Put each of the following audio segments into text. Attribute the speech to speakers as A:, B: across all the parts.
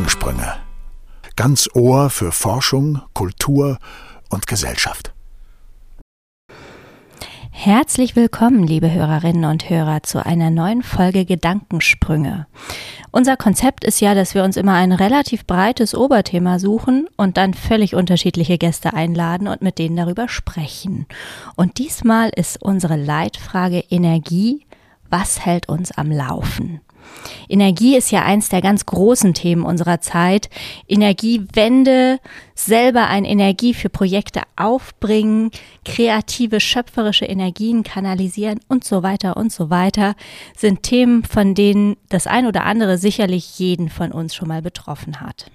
A: Gedankensprünge. Ganz Ohr für Forschung, Kultur und Gesellschaft.
B: Herzlich willkommen, liebe Hörerinnen und Hörer, zu einer neuen Folge Gedankensprünge. Unser Konzept ist ja, dass wir uns immer ein relativ breites Oberthema suchen und dann völlig unterschiedliche Gäste einladen und mit denen darüber sprechen. Und diesmal ist unsere Leitfrage Energie. Was hält uns am Laufen? Energie ist ja eins der ganz großen Themen unserer Zeit. Energiewende, selber ein Energie für Projekte aufbringen, kreative, schöpferische Energien kanalisieren und so weiter und so weiter sind Themen, von denen das ein oder andere sicherlich jeden von uns schon mal betroffen hat.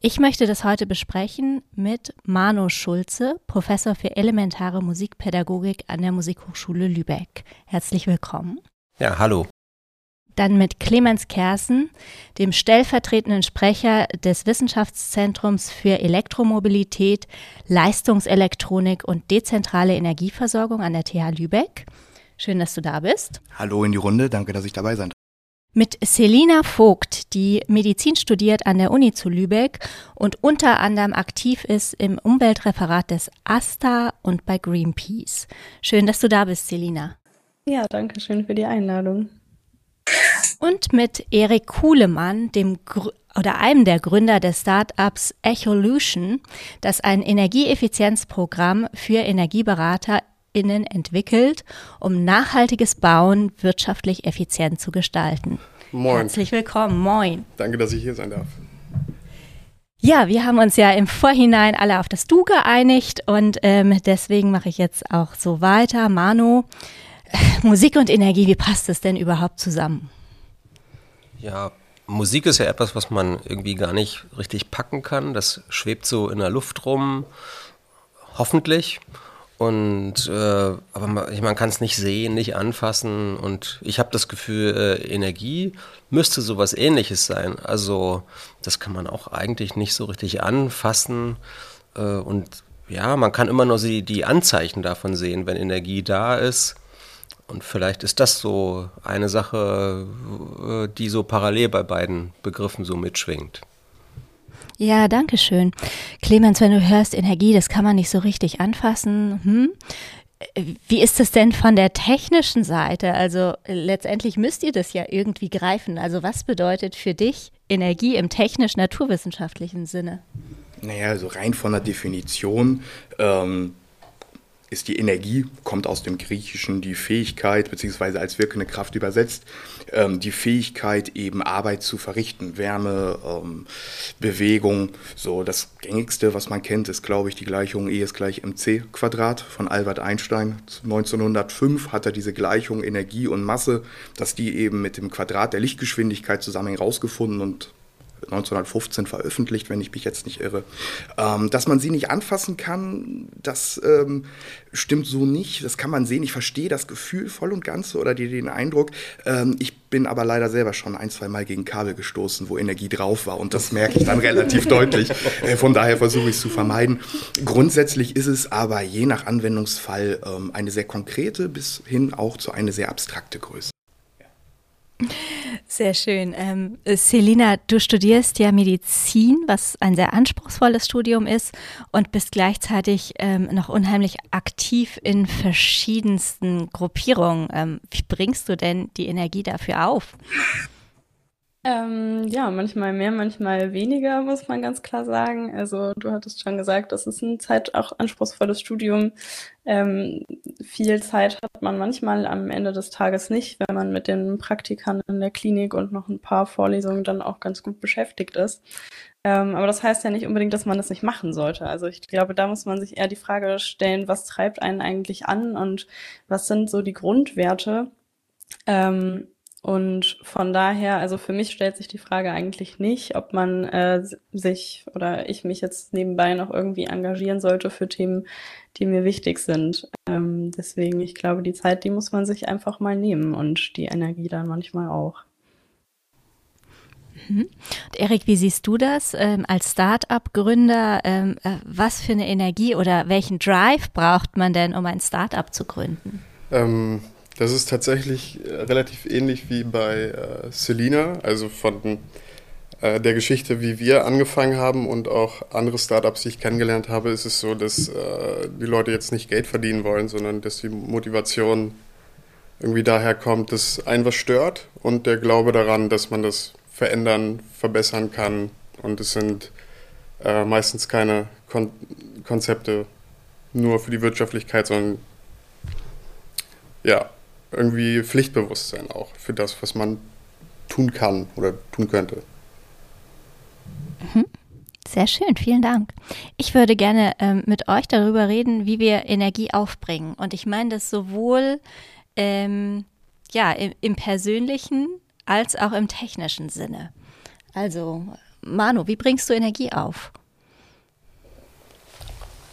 B: Ich möchte das heute besprechen mit Mano Schulze, Professor für elementare Musikpädagogik an der Musikhochschule Lübeck. Herzlich willkommen.
C: Ja, hallo
B: dann mit Clemens Kersen, dem stellvertretenden Sprecher des Wissenschaftszentrums für Elektromobilität, Leistungselektronik und dezentrale Energieversorgung an der TH Lübeck. Schön, dass du da bist.
D: Hallo in die Runde, danke, dass ich dabei sein darf.
B: Mit Selina Vogt, die Medizin studiert an der Uni zu Lübeck und unter anderem aktiv ist im Umweltreferat des ASTA und bei Greenpeace. Schön, dass du da bist, Selina.
E: Ja, danke schön für die Einladung
B: und mit Erik Kuhlemann, dem Gr oder einem der Gründer des Startups Echolution, das ein Energieeffizienzprogramm für EnergieberaterInnen entwickelt, um nachhaltiges Bauen wirtschaftlich effizient zu gestalten.
F: Moin.
B: Herzlich willkommen. Moin.
F: Danke, dass ich hier sein darf.
B: Ja, wir haben uns ja im Vorhinein alle auf das Du geeinigt und ähm, deswegen mache ich jetzt auch so weiter. Manu, Musik und Energie, wie passt es denn überhaupt zusammen?
C: Ja, Musik ist ja etwas, was man irgendwie gar nicht richtig packen kann. Das schwebt so in der Luft rum, hoffentlich. Und äh, aber man, man kann es nicht sehen, nicht anfassen. Und ich habe das Gefühl, äh, Energie müsste sowas ähnliches sein. Also das kann man auch eigentlich nicht so richtig anfassen. Äh, und ja, man kann immer nur die, die Anzeichen davon sehen, wenn Energie da ist. Und vielleicht ist das so eine Sache, äh, die so parallel bei beiden Begriffen so mitschwingt.
B: Ja, danke schön. Clemens, wenn du hörst Energie, das kann man nicht so richtig anfassen. Hm? Wie ist das denn von der technischen Seite? Also letztendlich müsst ihr das ja irgendwie greifen. Also was bedeutet für dich Energie im technisch-naturwissenschaftlichen Sinne?
D: Naja, also rein von der Definition ähm, ist die Energie, kommt aus dem Griechischen die Fähigkeit, beziehungsweise als wirkende Kraft übersetzt, ähm, die Fähigkeit eben Arbeit zu verrichten, Wärme, ähm, Bewegung. So das gängigste, was man kennt, ist glaube ich die Gleichung E ist gleich mc Quadrat von Albert Einstein. 1905 hat er diese Gleichung Energie und Masse, dass die eben mit dem Quadrat der Lichtgeschwindigkeit zusammen herausgefunden und 1915 veröffentlicht, wenn ich mich jetzt nicht irre. Ähm, dass man sie nicht anfassen kann, das ähm, stimmt so nicht. Das kann man sehen. Ich verstehe das Gefühl voll und ganz oder die, den Eindruck. Ähm, ich bin aber leider selber schon ein, zwei Mal gegen Kabel gestoßen, wo Energie drauf war. Und das merke ich dann relativ deutlich. Äh, von daher versuche ich es zu vermeiden. Grundsätzlich ist es aber je nach Anwendungsfall ähm, eine sehr konkrete bis hin auch zu eine sehr abstrakte Größe.
B: Sehr schön. Ähm, Selina, du studierst ja Medizin, was ein sehr anspruchsvolles Studium ist und bist gleichzeitig ähm, noch unheimlich aktiv in verschiedensten Gruppierungen. Ähm, wie bringst du denn die Energie dafür auf?
E: Ähm, ja, manchmal mehr, manchmal weniger, muss man ganz klar sagen. Also du hattest schon gesagt, das ist ein Zeit auch anspruchsvolles Studium. Ähm, viel Zeit hat man manchmal am Ende des Tages nicht, wenn man mit den Praktikern in der Klinik und noch ein paar Vorlesungen dann auch ganz gut beschäftigt ist. Ähm, aber das heißt ja nicht unbedingt, dass man das nicht machen sollte. Also ich glaube, da muss man sich eher die Frage stellen, was treibt einen eigentlich an und was sind so die Grundwerte, ähm, und von daher, also für mich stellt sich die Frage eigentlich nicht, ob man äh, sich oder ich mich jetzt nebenbei noch irgendwie engagieren sollte für Themen, die mir wichtig sind. Ähm, deswegen, ich glaube, die Zeit, die muss man sich einfach mal nehmen und die Energie dann manchmal auch.
B: Mhm. Erik, wie siehst du das ähm, als Start-up-Gründer? Ähm, äh, was für eine Energie oder welchen Drive braucht man denn, um ein Start-up zu gründen?
F: Das ist tatsächlich äh, relativ ähnlich wie bei äh, Selina, also von äh, der Geschichte, wie wir angefangen haben und auch andere Startups, die ich kennengelernt habe, ist es so, dass äh, die Leute jetzt nicht Geld verdienen wollen, sondern dass die Motivation irgendwie daher kommt, dass ein was stört und der Glaube daran, dass man das verändern, verbessern kann. Und es sind äh, meistens keine Kon Konzepte nur für die Wirtschaftlichkeit, sondern ja, irgendwie Pflichtbewusstsein auch für das, was man tun kann oder tun könnte.
B: Mhm. Sehr schön, vielen Dank. Ich würde gerne ähm, mit euch darüber reden, wie wir Energie aufbringen. Und ich meine das sowohl ähm, ja, im, im persönlichen als auch im technischen Sinne. Also, Manu, wie bringst du Energie auf?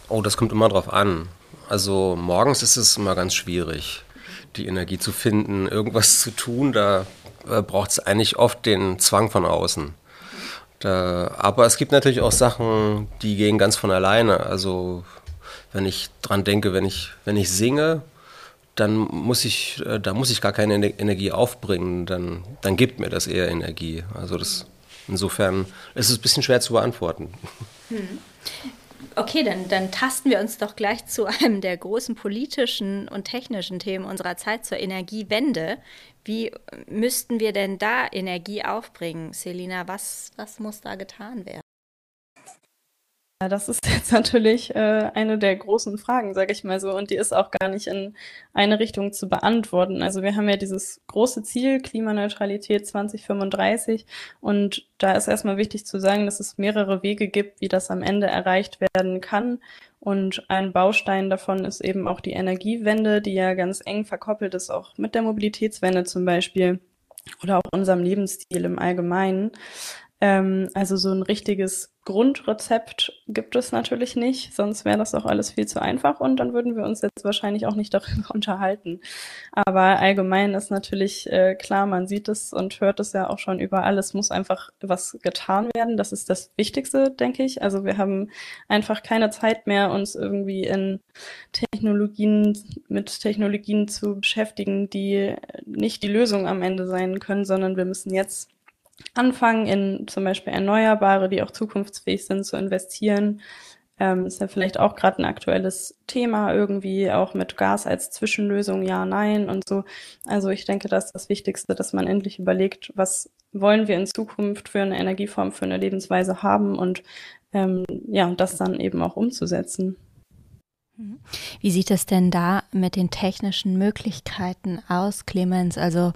C: Oh, das kommt immer drauf an. Also morgens ist es immer ganz schwierig, die Energie zu finden, irgendwas zu tun. Da äh, braucht es eigentlich oft den Zwang von außen. Da, aber es gibt natürlich auch Sachen, die gehen ganz von alleine. Also wenn ich dran denke, wenn ich, wenn ich singe, dann muss ich, äh, da muss ich gar keine Energie aufbringen, dann, dann gibt mir das eher Energie. Also das, insofern ist es ein bisschen schwer zu beantworten. Hm.
B: Okay, dann, dann tasten wir uns doch gleich zu einem der großen politischen und technischen Themen unserer Zeit zur Energiewende. Wie müssten wir denn da Energie aufbringen? Selina, was, was muss da getan werden?
E: Das ist jetzt natürlich äh, eine der großen Fragen, sage ich mal so, und die ist auch gar nicht in eine Richtung zu beantworten. Also wir haben ja dieses große Ziel Klimaneutralität 2035 und da ist erstmal wichtig zu sagen, dass es mehrere Wege gibt, wie das am Ende erreicht werden kann. Und ein Baustein davon ist eben auch die Energiewende, die ja ganz eng verkoppelt ist, auch mit der Mobilitätswende zum Beispiel oder auch unserem Lebensstil im Allgemeinen. Ähm, also so ein richtiges Grundrezept gibt es natürlich nicht, sonst wäre das auch alles viel zu einfach und dann würden wir uns jetzt wahrscheinlich auch nicht darüber unterhalten. Aber allgemein ist natürlich äh, klar, man sieht es und hört es ja auch schon überall. Es muss einfach was getan werden. Das ist das Wichtigste, denke ich. Also wir haben einfach keine Zeit mehr, uns irgendwie in Technologien, mit Technologien zu beschäftigen, die nicht die Lösung am Ende sein können, sondern wir müssen jetzt anfangen, in zum Beispiel Erneuerbare, die auch zukunftsfähig sind, zu investieren. Ähm, ist ja vielleicht auch gerade ein aktuelles Thema irgendwie, auch mit Gas als Zwischenlösung, ja, nein und so. Also ich denke, das ist das Wichtigste, dass man endlich überlegt, was wollen wir in Zukunft für eine Energieform, für eine Lebensweise haben und ähm, ja, das dann eben auch umzusetzen.
B: Mhm. Wie sieht es denn da mit den technischen Möglichkeiten aus, Clemens? Also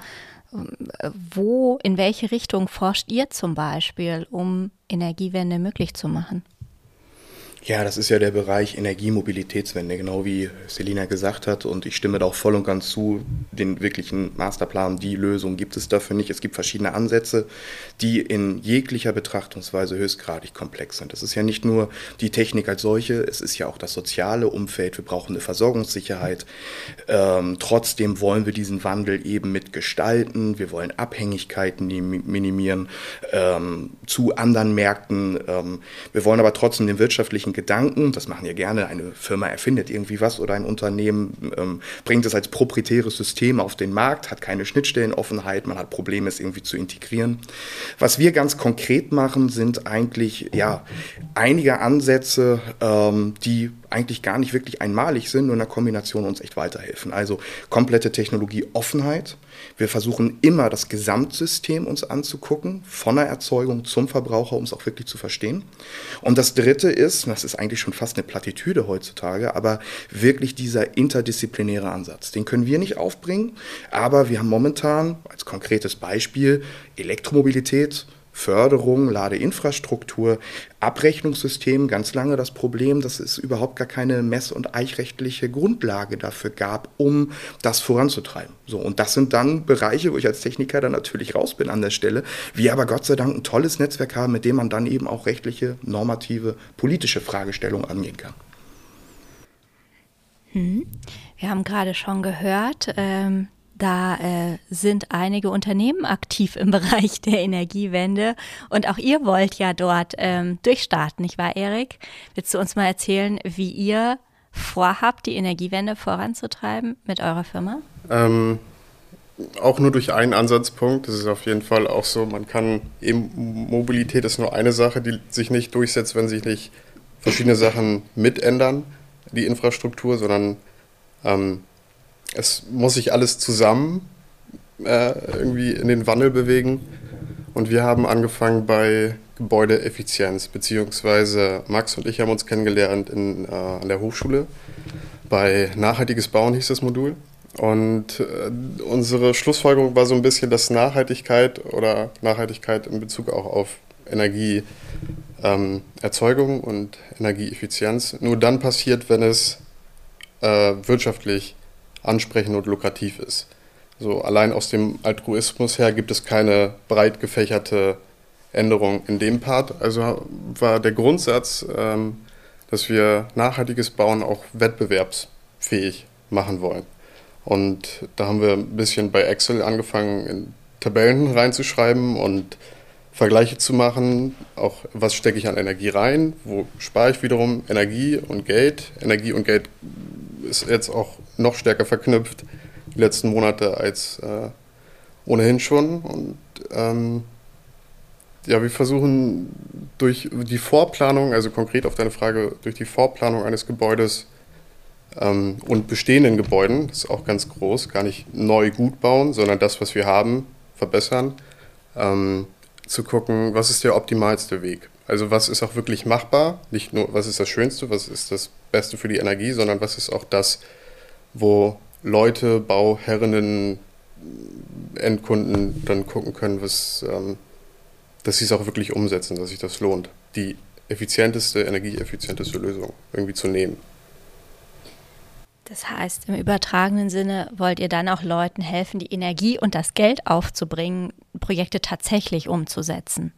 B: wo, in welche Richtung forscht ihr zum Beispiel, um Energiewende möglich zu machen?
D: Ja, das ist ja der Bereich Energiemobilitätswende, genau wie Selina gesagt hat. Und ich stimme da auch voll und ganz zu. Den wirklichen Masterplan, die Lösung gibt es dafür nicht. Es gibt verschiedene Ansätze, die in jeglicher Betrachtungsweise höchstgradig komplex sind. Das ist ja nicht nur die Technik als solche, es ist ja auch das soziale Umfeld. Wir brauchen eine Versorgungssicherheit. Ähm, trotzdem wollen wir diesen Wandel eben mitgestalten. Wir wollen Abhängigkeiten minimieren ähm, zu anderen Märkten. Ähm, wir wollen aber trotzdem den wirtschaftlichen Gedanken, das machen ja gerne, eine Firma erfindet irgendwie was oder ein Unternehmen ähm, bringt es als proprietäres System auf den Markt, hat keine Schnittstellenoffenheit, man hat Probleme, es irgendwie zu integrieren. Was wir ganz konkret machen, sind eigentlich ja einige Ansätze, ähm, die eigentlich gar nicht wirklich einmalig sind, nur in der Kombination uns echt weiterhelfen. Also komplette Technologieoffenheit. Wir versuchen immer das Gesamtsystem uns anzugucken, von der Erzeugung zum Verbraucher, um es auch wirklich zu verstehen. Und das Dritte ist, das ist eigentlich schon fast eine Plattitüde heutzutage, aber wirklich dieser interdisziplinäre Ansatz. Den können wir nicht aufbringen, aber wir haben momentan als konkretes Beispiel Elektromobilität, Förderung, Ladeinfrastruktur, Abrechnungssystem ganz lange das Problem, dass es überhaupt gar keine mess- und eichrechtliche Grundlage dafür gab, um das voranzutreiben. So, und das sind dann Bereiche, wo ich als Techniker dann natürlich raus bin an der Stelle, wir aber Gott sei Dank ein tolles Netzwerk haben, mit dem man dann eben auch rechtliche, normative, politische Fragestellungen angehen kann.
B: Hm. Wir haben gerade schon gehört, ähm, da äh, sind einige Unternehmen aktiv im Bereich der Energiewende und auch ihr wollt ja dort ähm, durchstarten, nicht wahr, Erik? Willst du uns mal erzählen, wie ihr vorhabt, die Energiewende voranzutreiben mit eurer Firma?
F: Ähm, auch nur durch einen Ansatzpunkt. Das ist auf jeden Fall auch so. Man kann eben, Mobilität ist nur eine Sache, die sich nicht durchsetzt, wenn sich nicht verschiedene Sachen mitändern, die Infrastruktur, sondern ähm, es muss sich alles zusammen äh, irgendwie in den Wandel bewegen. Und wir haben angefangen bei Gebäudeeffizienz, beziehungsweise Max und ich haben uns kennengelernt in, äh, an der Hochschule. Bei Nachhaltiges Bauen hieß das Modul. Und äh, unsere Schlussfolgerung war so ein bisschen, dass Nachhaltigkeit oder Nachhaltigkeit in Bezug auch auf Energieerzeugung ähm, und Energieeffizienz nur dann passiert, wenn es äh, wirtschaftlich ansprechend und lukrativ ist. So allein aus dem Altruismus her gibt es keine breit gefächerte Änderung in dem Part. Also war der Grundsatz, ähm, dass wir nachhaltiges Bauen auch wettbewerbsfähig machen wollen. Und da haben wir ein bisschen bei Excel angefangen, in Tabellen reinzuschreiben und Vergleiche zu machen. Auch was stecke ich an Energie rein, wo spare ich wiederum Energie und Geld. Energie und Geld ist jetzt auch noch stärker verknüpft die letzten Monate als äh, ohnehin schon. Und ähm, ja, wir versuchen durch die Vorplanung, also konkret auf deine Frage, durch die Vorplanung eines Gebäudes ähm, und bestehenden Gebäuden, das ist auch ganz groß, gar nicht neu gut bauen, sondern das, was wir haben, verbessern, ähm, zu gucken, was ist der optimalste Weg. Also was ist auch wirklich machbar, nicht nur was ist das Schönste, was ist das Beste für die Energie, sondern was ist auch das, wo Leute, Bauherrinnen, Endkunden dann gucken können, was, ähm, dass sie es auch wirklich umsetzen, dass sich das lohnt, die effizienteste, energieeffizienteste Lösung irgendwie zu nehmen.
B: Das heißt, im übertragenen Sinne wollt ihr dann auch Leuten helfen, die Energie und das Geld aufzubringen, Projekte tatsächlich umzusetzen.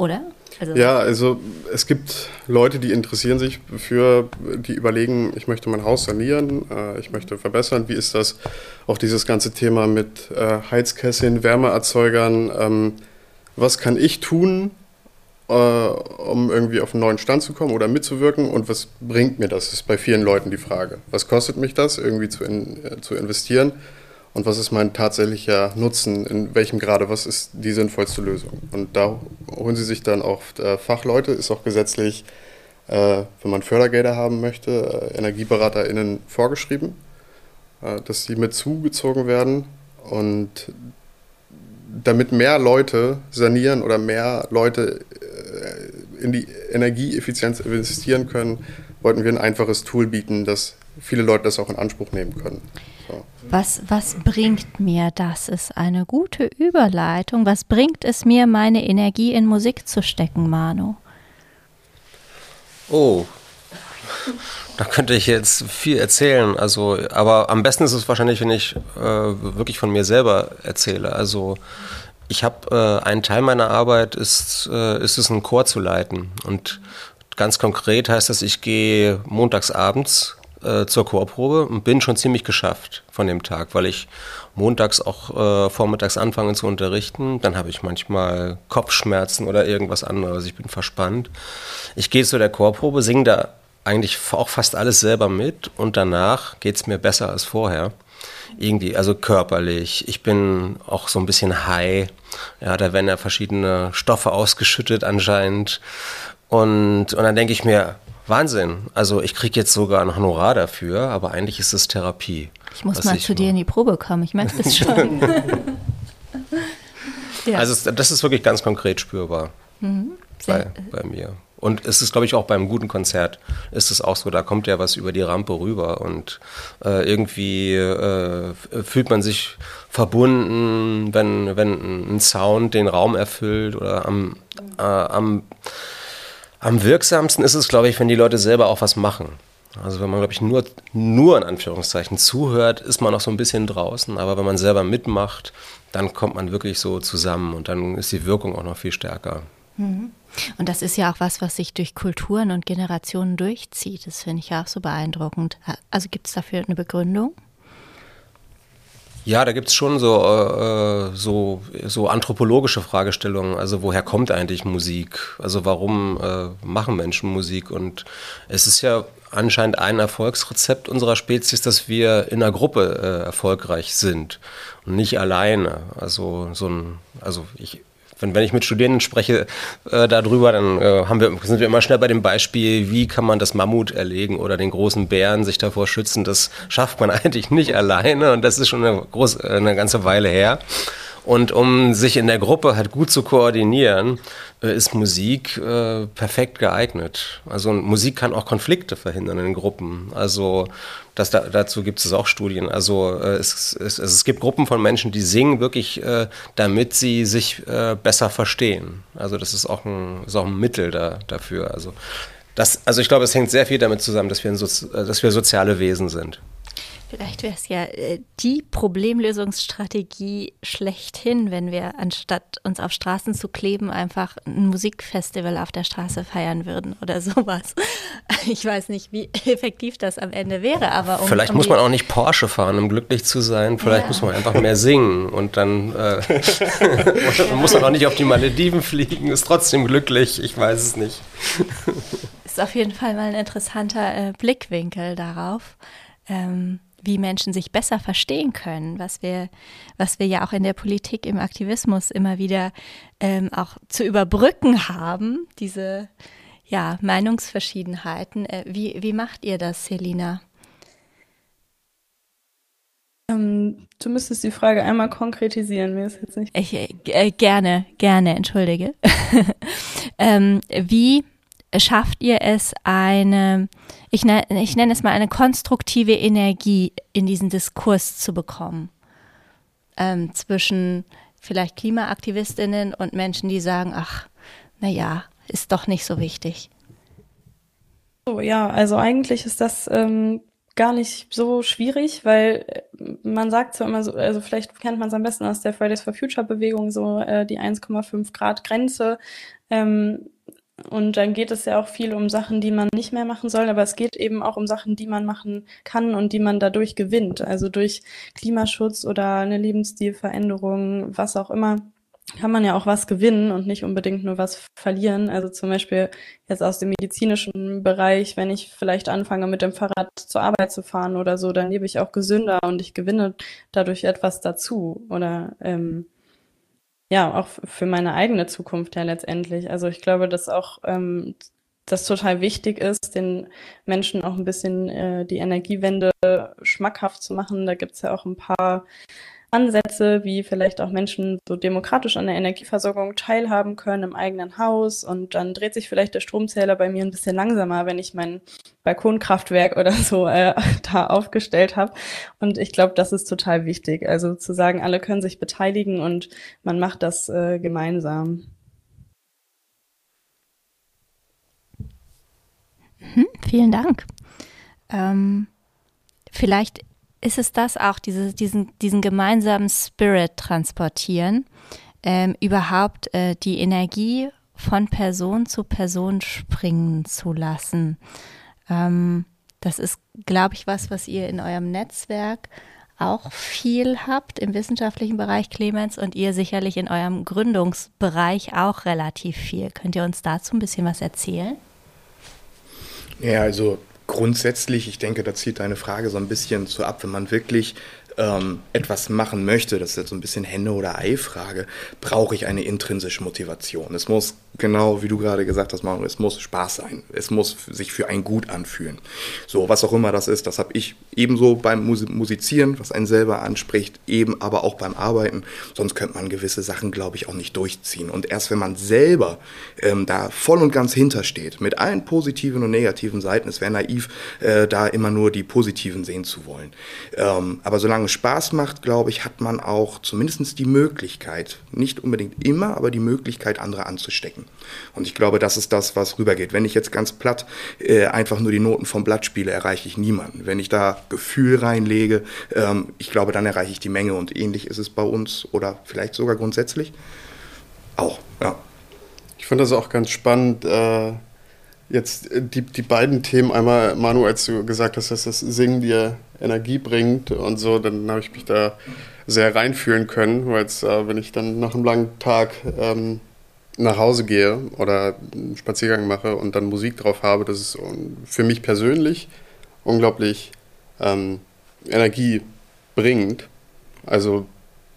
B: Oder?
F: Also ja, also es gibt Leute, die interessieren sich für, die überlegen, ich möchte mein Haus sanieren, äh, ich möchte verbessern. Wie ist das? Auch dieses ganze Thema mit äh, Heizkesseln, Wärmeerzeugern. Ähm, was kann ich tun, äh, um irgendwie auf einen neuen Stand zu kommen oder mitzuwirken und was bringt mir das? Das ist bei vielen Leuten die Frage. Was kostet mich das, irgendwie zu, in, äh, zu investieren und was ist mein tatsächlicher Nutzen, in welchem Grade, was ist die sinnvollste Lösung? Und da holen sie sich dann auch äh, Fachleute, ist auch gesetzlich, äh, wenn man Fördergelder haben möchte, äh, EnergieberaterInnen vorgeschrieben, dass sie mit zugezogen werden und damit mehr Leute sanieren oder mehr Leute in die Energieeffizienz investieren können, wollten wir ein einfaches Tool bieten, dass viele Leute das auch in Anspruch nehmen können. So.
B: Was, was bringt mir das? Ist eine gute Überleitung. Was bringt es mir, meine Energie in Musik zu stecken, Manu?
C: Oh, da könnte ich jetzt viel erzählen. Also, aber am besten ist es wahrscheinlich, wenn ich äh, wirklich von mir selber erzähle. Also ich habe äh, einen Teil meiner Arbeit ist, äh, ist es, einen Chor zu leiten. Und ganz konkret heißt das, ich gehe montags abends äh, zur Chorprobe und bin schon ziemlich geschafft von dem Tag, weil ich montags auch äh, vormittags anfange zu unterrichten. Dann habe ich manchmal Kopfschmerzen oder irgendwas anderes. Ich bin verspannt. Ich gehe zu der Chorprobe, singe da eigentlich auch fast alles selber mit und danach geht es mir besser als vorher. Irgendwie, also körperlich. Ich bin auch so ein bisschen high. Ja, da werden ja verschiedene Stoffe ausgeschüttet anscheinend. Und, und dann denke ich mir, Wahnsinn. Also ich kriege jetzt sogar ein Honorar dafür, aber eigentlich ist es Therapie.
B: Ich muss mal ich zu dir in die Probe kommen, ich merke das schon.
C: ja. Also das ist wirklich ganz konkret spürbar mhm. bei, bei mir. Und es ist, glaube ich, auch beim guten Konzert ist es auch so, da kommt ja was über die Rampe rüber und äh, irgendwie äh, fühlt man sich verbunden, wenn, wenn ein Sound den Raum erfüllt oder am, äh, am, am wirksamsten ist es, glaube ich, wenn die Leute selber auch was machen. Also wenn man, glaube ich, nur, nur in Anführungszeichen zuhört, ist man noch so ein bisschen draußen, aber wenn man selber mitmacht, dann kommt man wirklich so zusammen und dann ist die Wirkung auch noch viel stärker.
B: Mhm. Und das ist ja auch was, was sich durch Kulturen und Generationen durchzieht. Das finde ich auch so beeindruckend. Also gibt es dafür eine Begründung?
C: Ja, da gibt es schon so, äh, so, so anthropologische Fragestellungen. Also woher kommt eigentlich Musik? Also warum äh, machen Menschen Musik? Und es ist ja anscheinend ein Erfolgsrezept unserer Spezies, dass wir in einer Gruppe äh, erfolgreich sind und nicht alleine. Also so ein, also ich wenn, wenn ich mit Studierenden spreche äh, darüber, dann äh, haben wir, sind wir immer schnell bei dem Beispiel, wie kann man das Mammut erlegen oder den großen Bären sich davor schützen. Das schafft man eigentlich nicht alleine und das ist schon eine, groß, eine ganze Weile her. Und um sich in der Gruppe halt gut zu koordinieren, äh, ist Musik äh, perfekt geeignet. Also Musik kann auch Konflikte verhindern in Gruppen. Also das, da, dazu gibt es auch Studien. Also äh, es, es, es, gibt Gruppen von Menschen, die singen wirklich, äh, damit sie sich äh, besser verstehen. Also das ist auch ein, ist auch ein Mittel da, dafür. Also, das, also ich glaube, es hängt sehr viel damit zusammen, dass wir, ein, äh, dass wir soziale Wesen sind.
B: Vielleicht wäre es ja äh, die Problemlösungsstrategie schlechthin, wenn wir anstatt uns auf Straßen zu kleben, einfach ein Musikfestival auf der Straße feiern würden oder sowas. Ich weiß nicht, wie effektiv das am Ende wäre, aber
C: um, Vielleicht um muss man auch nicht Porsche fahren, um glücklich zu sein. Vielleicht ja. muss man einfach mehr singen und dann äh, muss man auch nicht auf die Malediven fliegen, ist trotzdem glücklich. Ich weiß es nicht.
B: Ist auf jeden Fall mal ein interessanter äh, Blickwinkel darauf. Ähm, wie Menschen sich besser verstehen können, was wir, was wir ja auch in der Politik, im Aktivismus immer wieder ähm, auch zu überbrücken haben, diese ja, Meinungsverschiedenheiten. Äh, wie, wie macht ihr das, Selina?
E: Ähm, du müsstest die Frage einmal konkretisieren, mir ist jetzt nicht.
B: Ich, äh, gerne, gerne, entschuldige. ähm, wie schafft ihr es, eine, ich, ne, ich nenne es mal eine konstruktive Energie in diesen Diskurs zu bekommen? Ähm, zwischen vielleicht Klimaaktivistinnen und Menschen, die sagen, ach, naja, ist doch nicht so wichtig.
E: Oh, ja, also eigentlich ist das ähm, gar nicht so schwierig, weil äh, man sagt so immer so, also vielleicht kennt man es am besten aus der Fridays for Future Bewegung, so äh, die 1,5 Grad Grenze. Ähm, und dann geht es ja auch viel um Sachen, die man nicht mehr machen soll, aber es geht eben auch um Sachen, die man machen kann und die man dadurch gewinnt. Also durch Klimaschutz oder eine Lebensstilveränderung, was auch immer, kann man ja auch was gewinnen und nicht unbedingt nur was verlieren. Also zum Beispiel jetzt aus dem medizinischen Bereich, wenn ich vielleicht anfange, mit dem Fahrrad zur Arbeit zu fahren oder so, dann lebe ich auch gesünder und ich gewinne dadurch etwas dazu. Oder ähm, ja, auch für meine eigene Zukunft ja letztendlich. Also ich glaube, dass auch ähm, das total wichtig ist, den Menschen auch ein bisschen äh, die Energiewende schmackhaft zu machen. Da gibt's ja auch ein paar Ansätze, wie vielleicht auch Menschen so demokratisch an der Energieversorgung teilhaben können im eigenen Haus. Und dann dreht sich vielleicht der Stromzähler bei mir ein bisschen langsamer, wenn ich mein Balkonkraftwerk oder so äh, da aufgestellt habe. Und ich glaube, das ist total wichtig. Also zu sagen, alle können sich beteiligen und man macht das äh, gemeinsam.
B: Mhm, vielen Dank. Ähm, vielleicht ist es das auch, diese, diesen, diesen gemeinsamen Spirit transportieren, ähm, überhaupt äh, die Energie von Person zu Person springen zu lassen. Ähm, das ist, glaube ich, was, was ihr in eurem Netzwerk auch viel habt im wissenschaftlichen Bereich, Clemens, und ihr sicherlich in eurem Gründungsbereich auch relativ viel. Könnt ihr uns dazu ein bisschen was erzählen?
D: Ja, also grundsätzlich, ich denke, da zieht deine Frage so ein bisschen zu ab, wenn man wirklich ähm, etwas machen möchte, das ist jetzt so ein bisschen Henne- oder Ei-Frage, brauche ich eine intrinsische Motivation. Es muss, genau wie du gerade gesagt hast, Manu, es muss Spaß sein. Es muss sich für ein Gut anfühlen. So, was auch immer das ist, das habe ich ebenso beim Musizieren, was einen selber anspricht, eben aber auch beim Arbeiten. Sonst könnte man gewisse Sachen, glaube ich, auch nicht durchziehen. Und erst wenn man selber ähm, da voll und ganz hintersteht, mit allen positiven und negativen Seiten, es wäre naiv, äh, da immer nur die positiven sehen zu wollen. Ähm, aber solange es Spaß macht, glaube ich, hat man auch zumindest die Möglichkeit, nicht unbedingt immer, aber die Möglichkeit, andere anzustecken. Und ich glaube, das ist das, was rübergeht. Wenn ich jetzt ganz platt äh, einfach nur die Noten vom Blatt spiele, erreiche ich niemanden. Wenn ich da Gefühl reinlege, ähm, ich glaube, dann erreiche ich die Menge. Und ähnlich ist es bei uns oder vielleicht sogar grundsätzlich auch, ja.
F: Ich finde das auch ganz spannend. Äh jetzt die, die beiden Themen, einmal Manu, als du gesagt hast, dass das Singen dir Energie bringt und so, dann habe ich mich da sehr reinfühlen können, weil äh, wenn ich dann nach einem langen Tag ähm, nach Hause gehe oder einen Spaziergang mache und dann Musik drauf habe, das ist für mich persönlich unglaublich ähm, Energie bringt. Also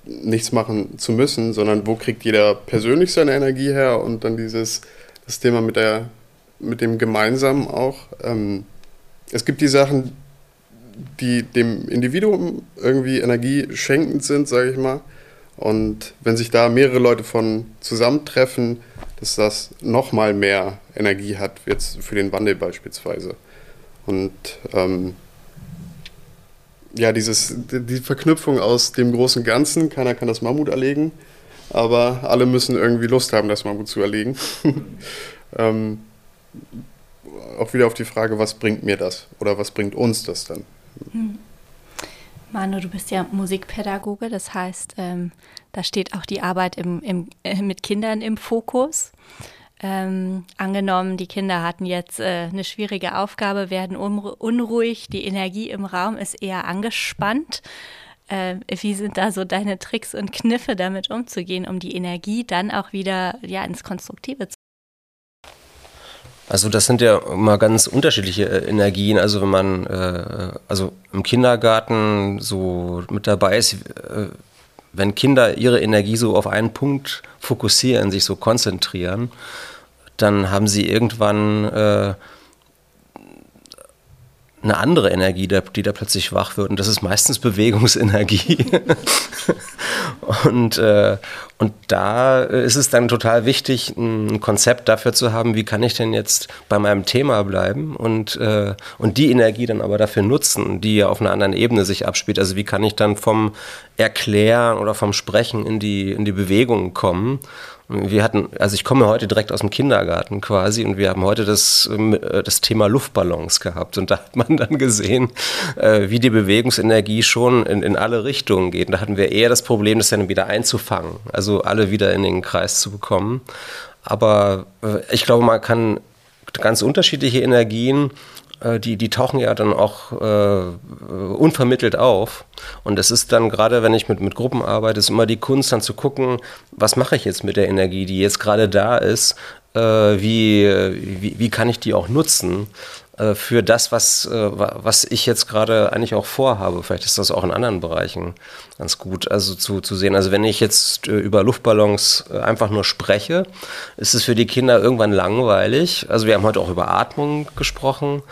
F: nichts machen zu müssen, sondern wo kriegt jeder persönlich seine Energie her und dann dieses das Thema mit der mit dem Gemeinsamen auch. Ähm, es gibt die Sachen, die dem Individuum irgendwie Energie schenkend sind, sage ich mal. Und wenn sich da mehrere Leute von zusammentreffen, dass das nochmal mehr Energie hat, jetzt für den Wandel beispielsweise. Und ähm, ja, dieses, die Verknüpfung aus dem großen Ganzen, keiner kann das Mammut erlegen, aber alle müssen irgendwie Lust haben, das Mammut zu erlegen. ähm, auch wieder auf die Frage, was bringt mir das oder was bringt uns das dann? Hm.
B: Manu, du bist ja Musikpädagoge, das heißt, ähm, da steht auch die Arbeit im, im, äh, mit Kindern im Fokus. Ähm, angenommen, die Kinder hatten jetzt äh, eine schwierige Aufgabe, werden unruhig, die Energie im Raum ist eher angespannt. Äh, wie sind da so deine Tricks und Kniffe, damit umzugehen, um die Energie dann auch wieder ja, ins Konstruktive zu
C: also das sind ja immer ganz unterschiedliche äh, Energien. Also wenn man äh, also im Kindergarten so mit dabei ist, äh, wenn Kinder ihre Energie so auf einen Punkt fokussieren, sich so konzentrieren, dann haben sie irgendwann äh, eine andere Energie, die da plötzlich wach wird. Und das ist meistens Bewegungsenergie. und, äh, und da ist es dann total wichtig, ein Konzept dafür zu haben, wie kann ich denn jetzt bei meinem Thema bleiben und, äh, und die Energie dann aber dafür nutzen, die ja auf einer anderen Ebene sich abspielt. Also wie kann ich dann vom Erklären oder vom Sprechen in die, in die Bewegung kommen wir hatten, also ich komme heute direkt aus dem Kindergarten quasi und wir haben heute das, äh, das Thema Luftballons gehabt und da hat man dann gesehen, äh, wie die Bewegungsenergie schon in, in alle Richtungen geht. Und da hatten wir eher das Problem, das dann wieder einzufangen, also alle wieder in den Kreis zu bekommen. Aber äh, ich glaube, man kann ganz unterschiedliche Energien die, die tauchen ja dann auch äh, unvermittelt auf. Und es ist dann gerade, wenn ich mit, mit Gruppen arbeite, ist immer die Kunst dann zu gucken, was mache ich jetzt mit der Energie, die jetzt gerade da ist, äh, wie, wie, wie kann ich die auch nutzen äh, für das, was, äh, was ich jetzt gerade eigentlich auch vorhabe. Vielleicht ist das auch in anderen Bereichen ganz gut also zu, zu sehen. Also wenn ich jetzt äh, über Luftballons einfach nur spreche, ist es für die Kinder irgendwann langweilig. Also wir haben heute auch über Atmung gesprochen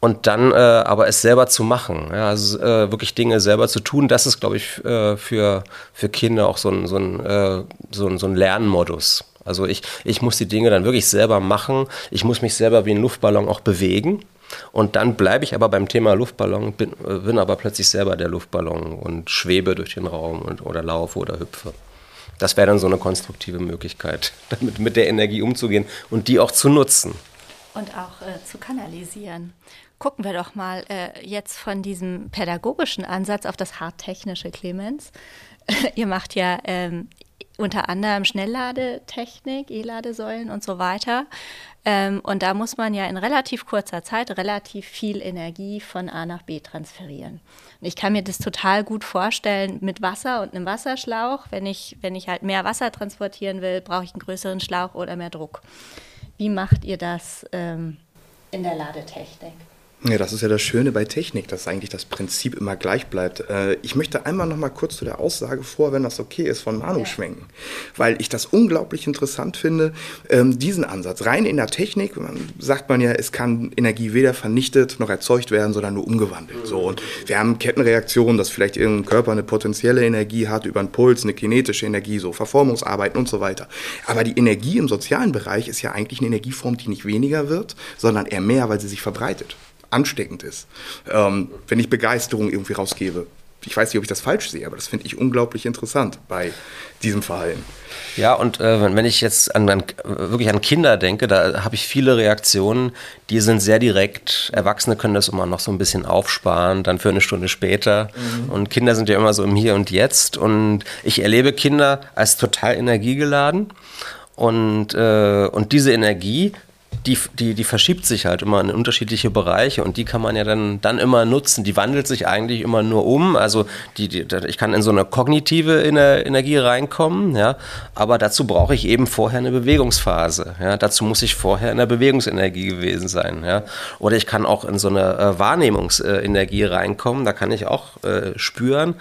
C: und dann äh, aber es selber zu machen, ja, also äh, wirklich Dinge selber zu tun, das ist, glaube ich, äh, für, für Kinder auch so ein, so ein, so ein, so ein Lernmodus. Also ich, ich muss die Dinge dann wirklich selber machen. Ich muss mich selber wie ein Luftballon auch bewegen. Und dann bleibe ich aber beim Thema Luftballon, bin, bin aber plötzlich selber der Luftballon und schwebe durch den Raum und, oder laufe oder hüpfe. Das wäre dann so eine konstruktive Möglichkeit, damit mit der Energie umzugehen und die auch zu nutzen.
B: Und auch äh, zu kanalisieren. Gucken wir doch mal äh, jetzt von diesem pädagogischen Ansatz auf das harttechnische, Clemens. Ihr macht ja ähm, unter anderem Schnellladetechnik, E-Ladesäulen und so weiter. Ähm, und da muss man ja in relativ kurzer Zeit relativ viel Energie von A nach B transferieren. Und ich kann mir das total gut vorstellen mit Wasser und einem Wasserschlauch. Wenn ich, wenn ich halt mehr Wasser transportieren will, brauche ich einen größeren Schlauch oder mehr Druck. Wie macht ihr das ähm, in der Ladetechnik?
D: Ja, das ist ja das Schöne bei Technik, dass eigentlich das Prinzip immer gleich bleibt. Äh, ich möchte einmal noch mal kurz zu der Aussage vor, wenn das okay ist, von Manu schwenken, weil ich das unglaublich interessant finde, ähm, diesen Ansatz. Rein in der Technik sagt man ja, es kann Energie weder vernichtet noch erzeugt werden, sondern nur umgewandelt. So, und wir haben Kettenreaktionen, dass vielleicht irgendein Körper eine potenzielle Energie hat über einen Puls, eine kinetische Energie, so Verformungsarbeiten und so weiter. Aber die Energie im sozialen Bereich ist ja eigentlich eine Energieform, die nicht weniger wird, sondern eher mehr, weil sie sich verbreitet ansteckend ist. Ähm, wenn ich Begeisterung irgendwie rausgebe. Ich weiß nicht, ob ich das falsch sehe, aber das finde ich unglaublich interessant bei diesem Verhalten.
C: Ja, und äh, wenn ich jetzt an, an, wirklich an Kinder denke, da habe ich viele Reaktionen, die sind sehr direkt. Erwachsene können das immer noch so ein bisschen aufsparen, dann für eine Stunde später. Mhm. Und Kinder sind ja immer so im Hier und Jetzt. Und ich erlebe Kinder als total energiegeladen. Und, äh, und diese Energie die, die, die verschiebt sich halt immer in unterschiedliche Bereiche und die kann man ja dann, dann immer nutzen. Die wandelt sich eigentlich immer nur um. Also die, die, ich kann in so eine kognitive Energie reinkommen, ja, aber dazu brauche ich eben vorher eine Bewegungsphase. Ja. Dazu muss ich vorher in der Bewegungsenergie gewesen sein. Ja. Oder ich kann auch in so eine äh, Wahrnehmungsenergie reinkommen, da kann ich auch äh, spüren,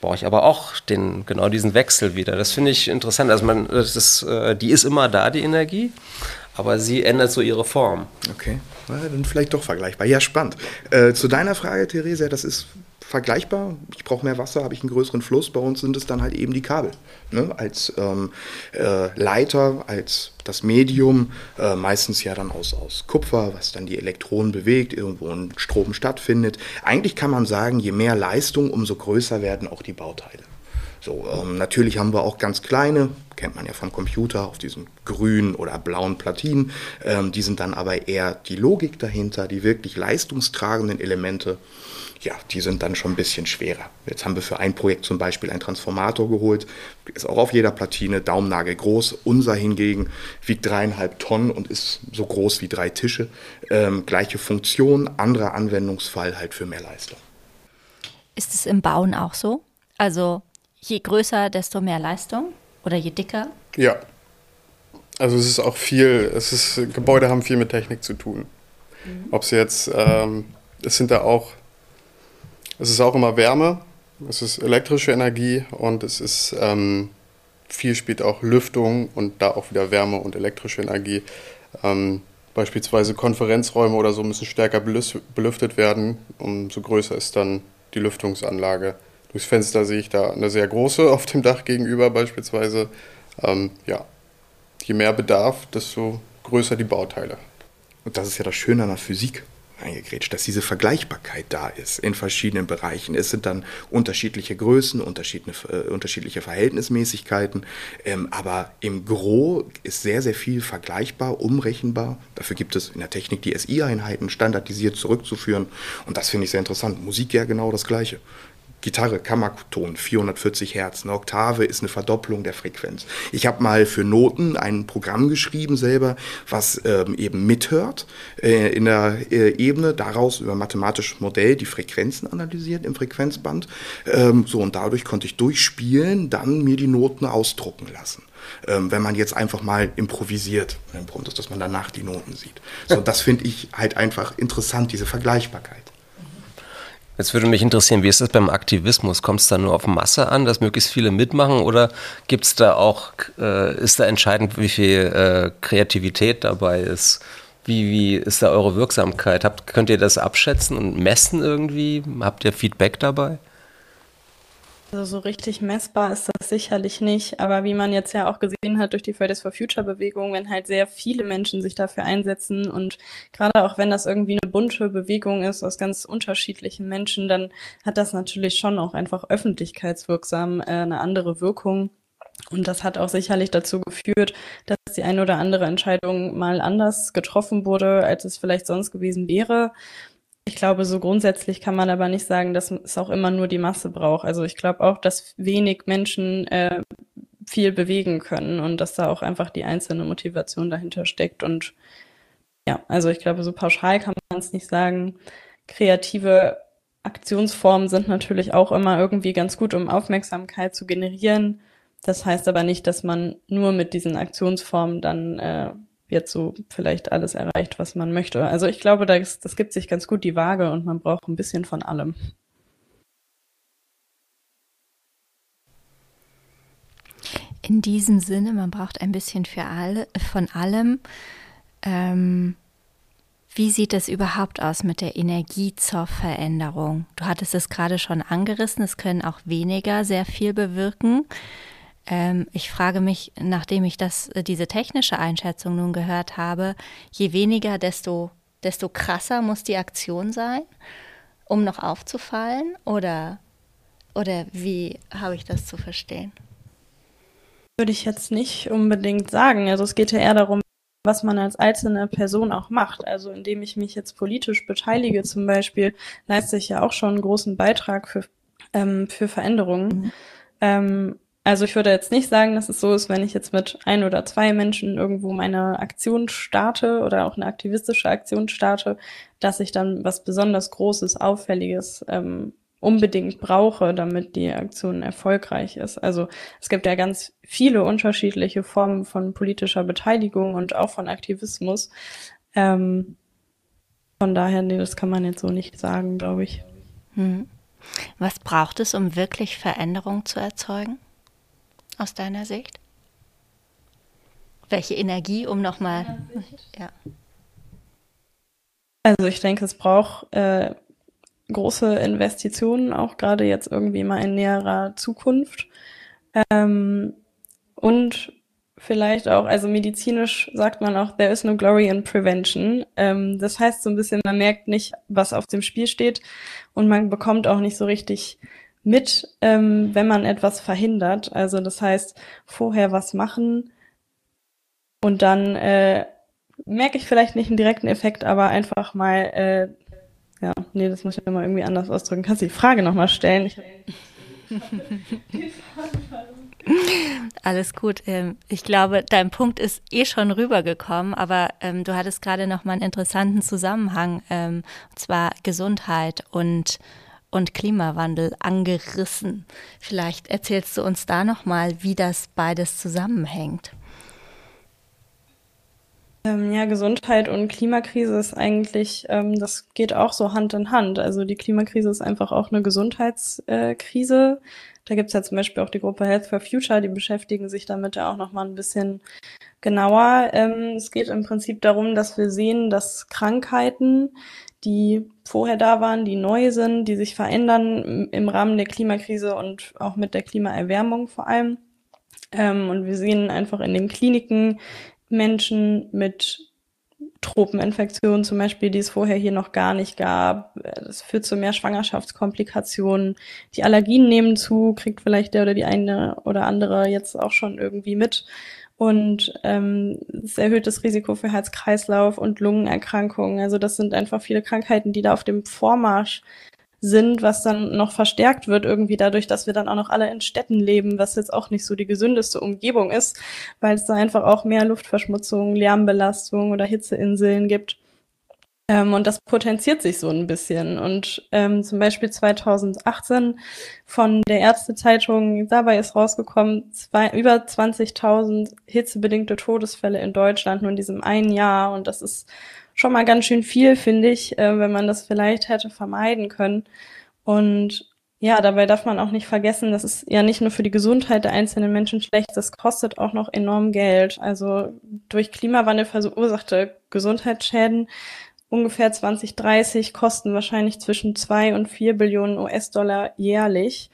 C: brauche ich aber auch den, genau diesen Wechsel wieder. Das finde ich interessant. Also man, das ist, äh, die ist immer da, die Energie, aber sie ändert so ihre Form.
D: Okay, Na, dann vielleicht doch vergleichbar. Ja, spannend. Äh, zu deiner Frage, Theresa, das ist vergleichbar. Ich brauche mehr Wasser, habe ich einen größeren Fluss. Bei uns sind es dann halt eben die Kabel. Ne? Als ähm, äh, Leiter, als das Medium, äh, meistens ja dann aus, aus Kupfer, was dann die Elektronen bewegt, irgendwo ein Strom stattfindet. Eigentlich kann man sagen, je mehr Leistung, umso größer werden auch die Bauteile. So, ähm, natürlich haben wir auch ganz kleine, kennt man ja vom Computer, auf diesen grünen oder blauen Platinen. Ähm, die sind dann aber eher die Logik dahinter, die wirklich leistungstragenden Elemente ja, die sind dann schon ein bisschen schwerer. Jetzt haben wir für ein Projekt zum Beispiel einen Transformator geholt, ist auch auf jeder Platine, Daumennagel groß. Unser hingegen wiegt dreieinhalb Tonnen und ist so groß wie drei Tische. Ähm, gleiche Funktion, anderer Anwendungsfall halt für mehr Leistung.
B: Ist es im Bauen auch so? Also je größer, desto mehr Leistung oder je dicker?
F: Ja. Also es ist auch viel, es ist, Gebäude haben viel mit Technik zu tun. Mhm. Ob es jetzt, ähm, es sind da auch es ist auch immer Wärme, es ist elektrische Energie und es ist ähm, viel spielt auch Lüftung und da auch wieder Wärme und elektrische Energie. Ähm, beispielsweise Konferenzräume oder so müssen stärker belüftet werden, umso größer ist dann die Lüftungsanlage. Durchs Fenster sehe ich da eine sehr große auf dem Dach gegenüber beispielsweise. Ähm, ja, je mehr Bedarf, desto größer die Bauteile.
D: Und das ist ja das Schöne an der Physik eingegrätscht, dass diese Vergleichbarkeit da ist in verschiedenen Bereichen. Es sind dann unterschiedliche Größen, unterschiedliche, äh, unterschiedliche Verhältnismäßigkeiten, ähm, aber im Gro ist sehr, sehr viel vergleichbar, umrechenbar. Dafür gibt es in der Technik die SI-Einheiten standardisiert zurückzuführen und das finde ich sehr interessant. Musik ja genau das Gleiche. Gitarre, Kammerton, 440 Hertz. Eine Oktave ist eine Verdopplung der Frequenz. Ich habe mal für Noten ein Programm geschrieben selber, was ähm, eben mithört äh, in der äh, Ebene, daraus über mathematisches Modell die Frequenzen analysiert im Frequenzband. Ähm, so und dadurch konnte ich durchspielen, dann mir die Noten ausdrucken lassen. Ähm, wenn man jetzt einfach mal improvisiert, ein Prompt ist, dass man danach die Noten sieht. So, das finde ich halt einfach interessant, diese Vergleichbarkeit.
C: Jetzt würde mich interessieren, wie ist das beim Aktivismus? Kommt es da nur auf Masse an, dass möglichst viele mitmachen oder gibt es da auch, äh, ist da entscheidend, wie viel äh, Kreativität dabei ist? Wie, wie ist da eure Wirksamkeit? Habt, könnt ihr das abschätzen und messen irgendwie? Habt ihr Feedback dabei?
E: Also so richtig messbar ist das sicherlich nicht, aber wie man jetzt ja auch gesehen hat durch die Fridays for Future Bewegung, wenn halt sehr viele Menschen sich dafür einsetzen und gerade auch wenn das irgendwie eine bunte Bewegung ist aus ganz unterschiedlichen Menschen, dann hat das natürlich schon auch einfach öffentlichkeitswirksam äh, eine andere Wirkung. Und das hat auch sicherlich dazu geführt, dass die eine oder andere Entscheidung mal anders getroffen wurde, als es vielleicht sonst gewesen wäre. Ich glaube, so grundsätzlich kann man aber nicht sagen, dass es auch immer nur die Masse braucht. Also ich glaube auch, dass wenig Menschen äh, viel bewegen können und dass da auch einfach die einzelne Motivation dahinter steckt. Und ja, also ich glaube, so pauschal kann man es nicht sagen. Kreative Aktionsformen sind natürlich auch immer irgendwie ganz gut, um Aufmerksamkeit zu generieren. Das heißt aber nicht, dass man nur mit diesen Aktionsformen dann äh, jetzt so vielleicht alles erreicht, was man möchte. Also ich glaube, das, das gibt sich ganz gut die Waage und man braucht ein bisschen von allem.
B: In diesem Sinne, man braucht ein bisschen für alle, von allem. Ähm, wie sieht es überhaupt aus mit der Energie zur Veränderung? Du hattest es gerade schon angerissen, es können auch weniger sehr viel bewirken. Ähm, ich frage mich, nachdem ich das, äh, diese technische Einschätzung nun gehört habe, je weniger, desto, desto krasser muss die Aktion sein, um noch aufzufallen? Oder, oder wie habe ich das zu verstehen?
E: Würde ich jetzt nicht unbedingt sagen. Also es geht ja eher darum, was man als einzelne Person auch macht. Also indem ich mich jetzt politisch beteilige zum Beispiel, leiste ich ja auch schon einen großen Beitrag für, ähm, für Veränderungen. Mhm. Ähm, also ich würde jetzt nicht sagen, dass es so ist, wenn ich jetzt mit ein oder zwei Menschen irgendwo meine Aktion starte oder auch eine aktivistische Aktion starte, dass ich dann was besonders Großes, Auffälliges ähm, unbedingt brauche, damit die Aktion erfolgreich ist. Also es gibt ja ganz viele unterschiedliche Formen von politischer Beteiligung und auch von Aktivismus. Ähm, von daher, nee, das kann man jetzt so nicht sagen, glaube ich. Hm.
B: Was braucht es, um wirklich Veränderung zu erzeugen? Aus deiner Sicht? Welche Energie, um nochmal. Ja.
E: Also ich denke, es braucht äh, große Investitionen, auch gerade jetzt irgendwie mal in näherer Zukunft. Ähm, und vielleicht auch, also medizinisch sagt man auch, there is no glory in prevention. Ähm, das heißt so ein bisschen, man merkt nicht, was auf dem Spiel steht und man bekommt auch nicht so richtig mit, ähm, wenn man etwas verhindert. Also das heißt, vorher was machen und dann äh, merke ich vielleicht nicht einen direkten Effekt, aber einfach mal, äh, ja, nee, das muss ich immer irgendwie anders ausdrücken. Kannst du die Frage nochmal stellen? Ich
B: Alles gut. Ähm, ich glaube, dein Punkt ist eh schon rübergekommen, aber ähm, du hattest gerade noch mal einen interessanten Zusammenhang, ähm, und zwar Gesundheit und und Klimawandel angerissen. Vielleicht erzählst du uns da noch mal, wie das beides zusammenhängt.
E: Ähm, ja, Gesundheit und Klimakrise ist eigentlich, ähm, das geht auch so Hand in Hand. Also die Klimakrise ist einfach auch eine Gesundheitskrise. Da gibt es ja zum Beispiel auch die Gruppe Health for Future, die beschäftigen sich damit ja auch noch mal ein bisschen genauer. Ähm, es geht im Prinzip darum, dass wir sehen, dass Krankheiten die vorher da waren, die neu sind, die sich verändern im Rahmen der Klimakrise und auch mit der Klimaerwärmung vor allem. Ähm, und wir sehen einfach in den Kliniken Menschen mit Tropeninfektionen zum Beispiel, die es vorher hier noch gar nicht gab. Das führt zu mehr Schwangerschaftskomplikationen. Die Allergien nehmen zu, kriegt vielleicht der oder die eine oder andere jetzt auch schon irgendwie mit und ähm, es erhöht das Risiko für Herz-Kreislauf und Lungenerkrankungen. Also das sind einfach viele Krankheiten, die da auf dem Vormarsch sind, was dann noch verstärkt wird irgendwie dadurch, dass wir dann auch noch alle in Städten leben, was jetzt auch nicht so die gesündeste Umgebung ist, weil es da einfach auch mehr Luftverschmutzung, Lärmbelastung oder Hitzeinseln gibt. Ähm, und das potenziert sich so ein bisschen. Und ähm, zum Beispiel 2018 von der Ärztezeitung, dabei ist rausgekommen, zwei, über 20.000 hitzebedingte Todesfälle in Deutschland nur in diesem einen Jahr. Und das ist schon mal ganz schön viel, finde ich, äh, wenn man das vielleicht hätte vermeiden können. Und ja, dabei darf man auch nicht vergessen, das ist ja nicht nur für die Gesundheit der einzelnen Menschen schlecht, das kostet auch noch enorm Geld. Also durch Klimawandel verursachte Gesundheitsschäden ungefähr 2030 kosten wahrscheinlich zwischen zwei und vier Billionen US-Dollar jährlich.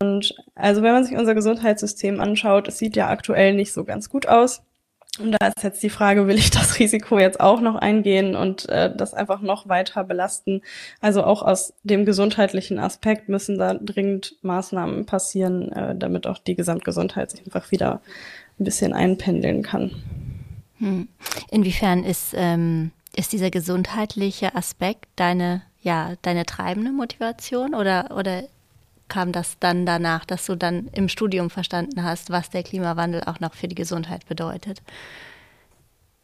E: Und also wenn man sich unser Gesundheitssystem anschaut, es sieht ja aktuell nicht so ganz gut aus. Und da ist jetzt die Frage, will ich das Risiko jetzt auch noch eingehen und äh, das einfach noch weiter belasten? Also auch aus dem gesundheitlichen Aspekt müssen da dringend Maßnahmen passieren, äh, damit auch die Gesamtgesundheit sich einfach wieder ein bisschen einpendeln kann.
B: Hm. Inwiefern ist ähm, ist dieser gesundheitliche Aspekt deine, ja, deine treibende Motivation oder, oder kam das dann danach, dass du dann im Studium verstanden hast, was der Klimawandel auch noch für die Gesundheit bedeutet?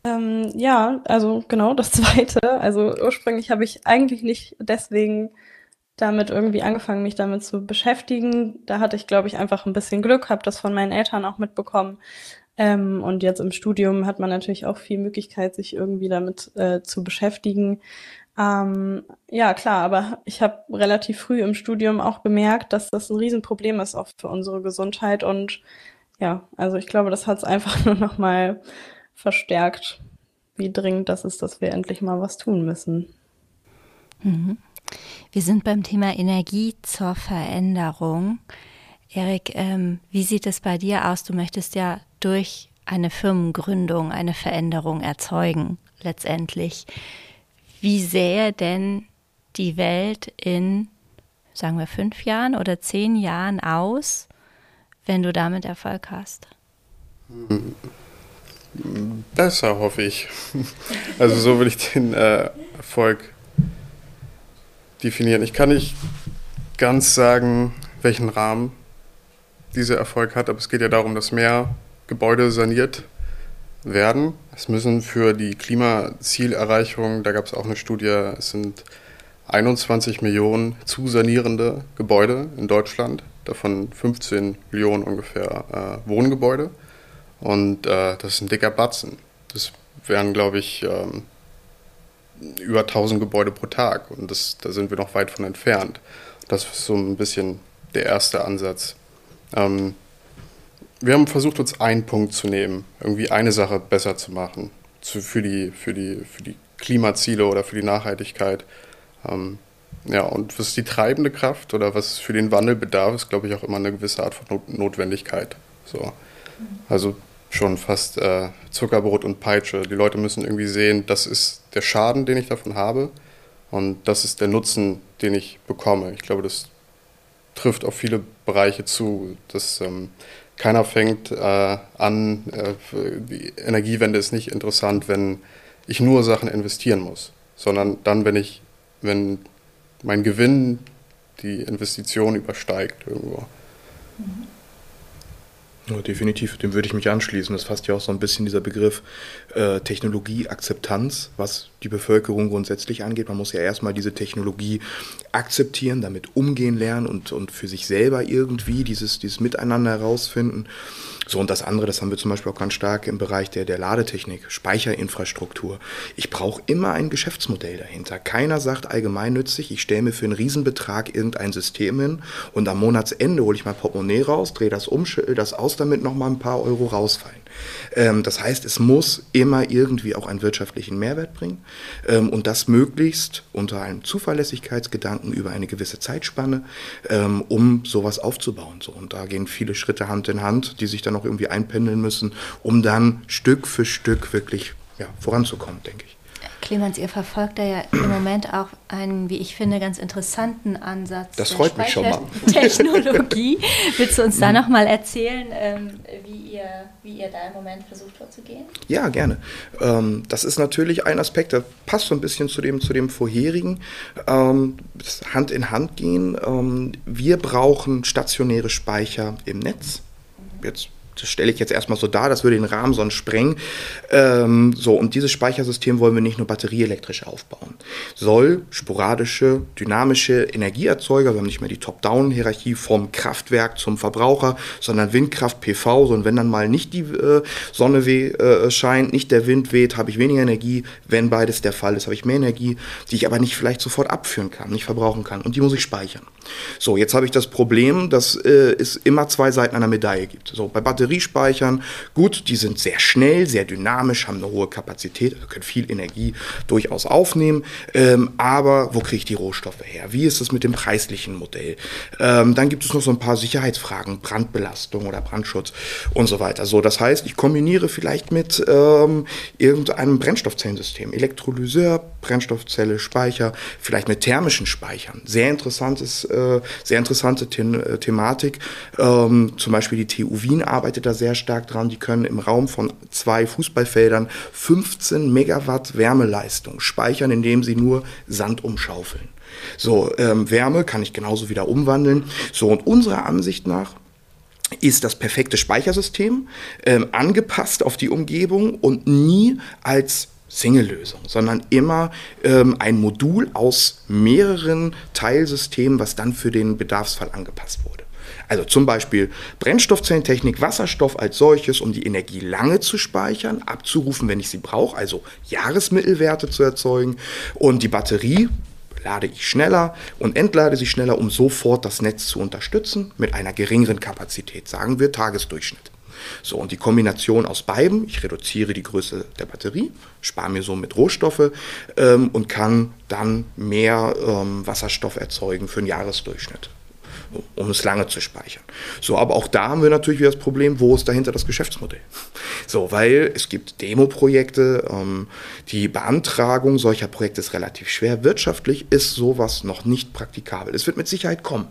E: Ähm, ja, also genau das Zweite. Also ursprünglich habe ich eigentlich nicht deswegen damit irgendwie angefangen, mich damit zu beschäftigen. Da hatte ich, glaube ich, einfach ein bisschen Glück, habe das von meinen Eltern auch mitbekommen, ähm, und jetzt im Studium hat man natürlich auch viel Möglichkeit, sich irgendwie damit äh, zu beschäftigen. Ähm, ja, klar, aber ich habe relativ früh im Studium auch gemerkt, dass das ein Riesenproblem ist auch für unsere Gesundheit. Und ja, also ich glaube, das hat es einfach nur noch mal verstärkt, wie dringend das ist, dass wir endlich mal was tun müssen.
B: Mhm. Wir sind beim Thema Energie zur Veränderung. Erik, ähm, wie sieht es bei dir aus? Du möchtest ja durch eine Firmengründung eine Veränderung erzeugen, letztendlich. Wie sähe denn die Welt in, sagen wir, fünf Jahren oder zehn Jahren aus, wenn du damit Erfolg hast?
F: Besser, hoffe ich. Also so will ich den äh, Erfolg definieren. Ich kann nicht ganz sagen, welchen Rahmen dieser Erfolg hat, aber es geht ja darum, dass mehr Gebäude saniert werden. Es müssen für die Klimazielerreichung, da gab es auch eine Studie, es sind 21 Millionen zu sanierende Gebäude in Deutschland, davon 15 Millionen ungefähr äh, Wohngebäude. Und äh, das ist ein dicker Batzen. Das wären, glaube ich, ähm, über 1000 Gebäude pro Tag. Und das, da sind wir noch weit von entfernt. Das ist so ein bisschen der erste Ansatz. Ähm, wir haben versucht, uns einen Punkt zu nehmen, irgendwie eine Sache besser zu machen zu, für, die, für, die, für die Klimaziele oder für die Nachhaltigkeit. Ähm, ja, und was ist die treibende Kraft oder was für den Wandel bedarf, ist, glaube ich, auch immer eine gewisse Art von Not Notwendigkeit. So. Also schon fast äh, Zuckerbrot und Peitsche. Die Leute müssen irgendwie sehen, das ist der Schaden, den ich davon habe und das ist der Nutzen, den ich bekomme. Ich glaube, das trifft auf viele Bereiche zu. Das, ähm, keiner fängt äh, an, äh, die Energiewende ist nicht interessant, wenn ich nur Sachen investieren muss, sondern dann, wenn ich, wenn mein Gewinn die Investition übersteigt irgendwo.
D: Mhm. Ja, definitiv, dem würde ich mich anschließen. Das fasst ja auch so ein bisschen dieser Begriff äh, Technologieakzeptanz, was die Bevölkerung grundsätzlich angeht. Man muss ja erstmal diese Technologie akzeptieren, damit umgehen lernen und, und für sich selber irgendwie dieses, dieses Miteinander herausfinden. So, und das andere, das haben wir zum Beispiel auch ganz stark im Bereich der, der Ladetechnik, Speicherinfrastruktur. Ich brauche immer ein Geschäftsmodell dahinter. Keiner sagt allgemeinnützig, ich stelle mir für einen Riesenbetrag irgendein System hin und am Monatsende hole ich mein Portemonnaie raus, drehe das um, das aus, damit nochmal ein paar Euro rausfallen. Ähm, das heißt, es muss immer irgendwie auch einen wirtschaftlichen Mehrwert bringen ähm, und das möglichst unter einem Zuverlässigkeitsgedanken über eine gewisse Zeitspanne, ähm, um sowas aufzubauen. So, und da gehen viele Schritte Hand in Hand, die sich dann auch irgendwie einpendeln müssen, um dann Stück für Stück wirklich ja, voranzukommen, denke ich.
B: Clemens, ihr verfolgt da ja im Moment auch einen, wie ich finde, ganz interessanten Ansatz.
D: Das freut mich schon mal.
B: Technologie. Willst du uns da nochmal erzählen, ähm, wie, ihr, wie ihr da im Moment versucht vorzugehen?
D: Ja, gerne. Ähm, das ist natürlich ein Aspekt, der passt so ein bisschen zu dem, zu dem vorherigen. Ähm, Hand in Hand gehen. wir brauchen stationäre Speicher im Netz. Jetzt das stelle ich jetzt erstmal so dar, das würde den Rahmen sonst sprengen. Ähm, so, und dieses Speichersystem wollen wir nicht nur batterieelektrisch aufbauen. Soll sporadische, dynamische Energieerzeuger, wir haben nicht mehr die Top-Down-Hierarchie vom Kraftwerk zum Verbraucher, sondern Windkraft, PV, so und wenn dann mal nicht die äh, Sonne weh, äh, scheint, nicht der Wind weht, habe ich weniger Energie. Wenn beides der Fall ist, habe ich mehr Energie, die ich aber nicht vielleicht sofort abführen kann, nicht verbrauchen kann. Und die muss ich speichern. So, jetzt habe ich das Problem, dass äh, es immer zwei Seiten einer Medaille gibt. So, bei Batterien Batteriespeichern. Gut, die sind sehr schnell, sehr dynamisch, haben eine hohe Kapazität, also können viel Energie durchaus aufnehmen. Ähm, aber wo kriege ich die Rohstoffe her? Wie ist es mit dem preislichen Modell? Ähm, dann gibt es noch so ein paar Sicherheitsfragen, Brandbelastung oder Brandschutz und so weiter. So, das heißt, ich kombiniere vielleicht mit ähm, irgendeinem Brennstoffzellensystem, Elektrolyseur, Brennstoffzelle, Speicher, vielleicht mit thermischen Speichern. Sehr interessantes, äh, sehr interessante The äh, Thematik. Ähm, zum Beispiel die TU Wien arbeitet arbeitet da sehr stark dran. Die können im Raum von zwei Fußballfeldern 15 Megawatt Wärmeleistung speichern, indem sie nur Sand umschaufeln. So, ähm, Wärme kann ich genauso wieder umwandeln. So, und unserer Ansicht nach ist das perfekte Speichersystem ähm, angepasst auf die Umgebung und nie als Single-Lösung, sondern immer ähm, ein Modul aus mehreren Teilsystemen, was dann für den Bedarfsfall angepasst wurde. Also zum Beispiel Brennstoffzellentechnik, Wasserstoff als solches, um die Energie lange zu speichern, abzurufen, wenn ich sie brauche, also Jahresmittelwerte zu erzeugen. Und die Batterie lade ich schneller und entlade sie schneller, um sofort das Netz zu unterstützen mit einer geringeren Kapazität, sagen wir Tagesdurchschnitt. So, und die Kombination aus beiden, ich reduziere die Größe der Batterie, spare mir somit Rohstoffe ähm, und kann dann mehr ähm, Wasserstoff erzeugen für einen Jahresdurchschnitt um es lange zu speichern. So, aber auch da haben wir natürlich wieder das Problem, wo ist dahinter das Geschäftsmodell? So, weil es gibt Demo-Projekte, ähm, die Beantragung solcher Projekte ist relativ schwer. Wirtschaftlich ist sowas noch nicht praktikabel. Es wird mit Sicherheit kommen.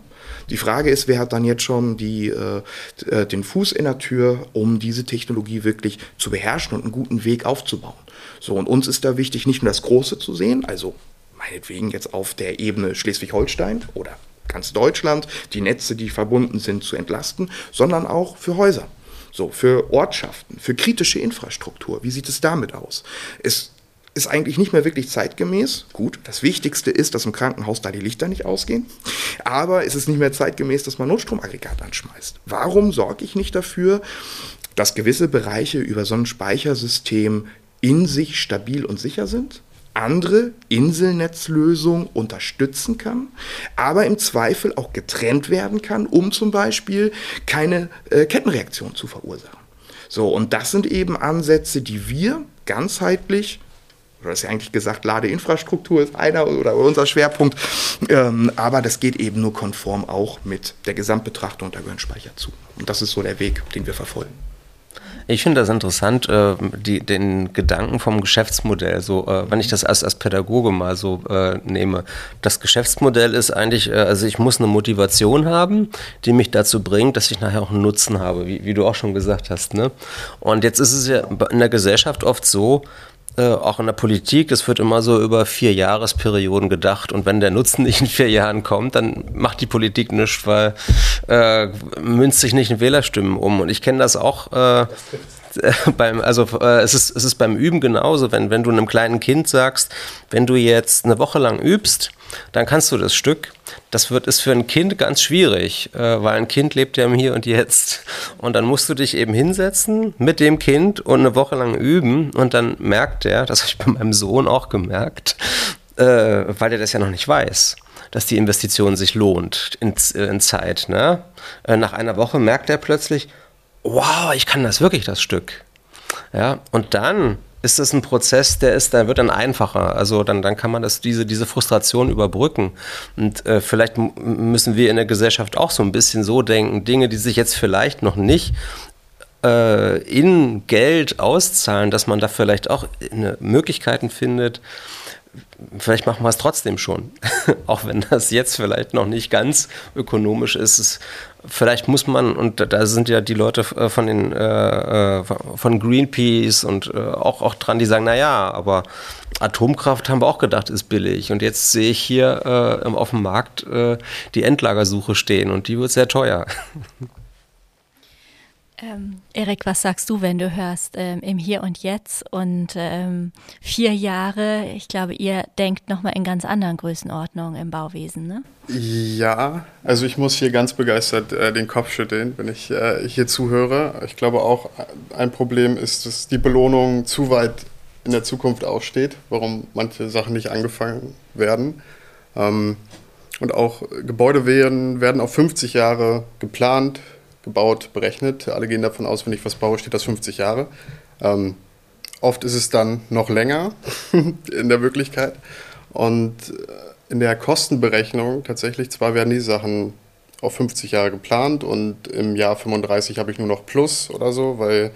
D: Die Frage ist, wer hat dann jetzt schon die, äh, äh den Fuß in der Tür, um diese Technologie wirklich zu beherrschen und einen guten Weg aufzubauen. So, und uns ist da wichtig, nicht nur das Große zu sehen, also meinetwegen jetzt auf der Ebene Schleswig-Holstein oder ganz Deutschland, die Netze, die verbunden sind, zu entlasten, sondern auch für Häuser. So, für Ortschaften, für kritische Infrastruktur. Wie sieht es damit aus? Es ist eigentlich nicht mehr wirklich zeitgemäß. Gut, das Wichtigste ist, dass im Krankenhaus da die Lichter nicht ausgehen. Aber es ist nicht mehr zeitgemäß, dass man Notstromaggregat anschmeißt. Warum sorge ich nicht dafür, dass gewisse Bereiche über so ein Speichersystem in sich stabil und sicher sind? Andere Inselnetzlösungen unterstützen kann, aber im Zweifel auch getrennt werden kann, um zum Beispiel keine äh, Kettenreaktion zu verursachen. So, und das sind eben Ansätze, die wir ganzheitlich oder ist ja eigentlich gesagt, Ladeinfrastruktur ist einer oder unser Schwerpunkt. Ähm, aber das geht eben nur konform auch mit der Gesamtbetrachtung der Gehirnspeicher zu. Und das ist so der Weg, den wir verfolgen.
C: Ich finde das interessant, äh, die, den Gedanken vom Geschäftsmodell. So, äh, wenn ich das als, als Pädagoge mal so äh, nehme. Das Geschäftsmodell ist eigentlich, äh, also ich muss eine Motivation haben, die mich dazu bringt, dass ich nachher auch einen Nutzen habe, wie, wie du auch schon gesagt hast. Ne? Und jetzt ist es ja in der Gesellschaft oft so, äh, auch in der Politik, es wird immer so über vier Jahresperioden gedacht und wenn der Nutzen nicht in vier Jahren kommt, dann macht die Politik nichts, weil äh, münzt sich nicht in Wählerstimmen um. Und ich kenne das auch. Äh, beim, also äh, es, ist, es ist beim Üben genauso, wenn, wenn du einem kleinen Kind sagst, wenn du jetzt eine Woche lang übst, dann kannst du das Stück. Das wird ist für ein Kind ganz schwierig, äh, weil ein Kind lebt ja im Hier und Jetzt. Und dann musst du dich eben hinsetzen mit dem Kind und eine Woche lang üben und dann merkt er, das habe ich bei meinem Sohn auch gemerkt, äh, weil er das ja noch nicht weiß dass die Investition sich lohnt in, in Zeit. Ne? Äh, nach einer Woche merkt er plötzlich, wow, ich kann das wirklich, das Stück. Ja, und dann ist das ein Prozess, der ist, der wird dann einfacher. Also dann, dann kann man das, diese, diese Frustration überbrücken. Und äh, vielleicht müssen wir in der Gesellschaft auch so ein bisschen so denken, Dinge, die sich jetzt vielleicht noch nicht äh, in Geld auszahlen, dass man da vielleicht auch Möglichkeiten findet, vielleicht machen wir es trotzdem schon. auch wenn das jetzt vielleicht noch nicht ganz ökonomisch ist. Vielleicht muss man, und da sind ja die Leute äh, von den äh, äh, von Greenpeace und auch, auch dran, die sagen, naja, aber Atomkraft haben wir auch gedacht, ist billig. Und jetzt sehe ich hier äh, auf dem Markt äh, die Endlagersuche stehen und die wird sehr teuer.
B: Ähm, Erik, was sagst du, wenn du hörst ähm, im Hier und Jetzt und ähm, vier Jahre? Ich glaube, ihr denkt nochmal in ganz anderen Größenordnungen im Bauwesen, ne?
F: Ja, also ich muss hier ganz begeistert äh, den Kopf schütteln, wenn ich äh, hier zuhöre. Ich glaube auch, ein Problem ist, dass die Belohnung zu weit in der Zukunft aussteht, warum manche Sachen nicht angefangen werden. Ähm, und auch Gebäude werden, werden auf 50 Jahre geplant gebaut, berechnet. Alle gehen davon aus, wenn ich was baue, steht das 50 Jahre. Ähm, oft ist es dann noch länger in der Wirklichkeit. Und äh, in der Kostenberechnung tatsächlich, zwar werden die Sachen auf 50 Jahre geplant und im Jahr 35 habe ich nur noch Plus oder so, weil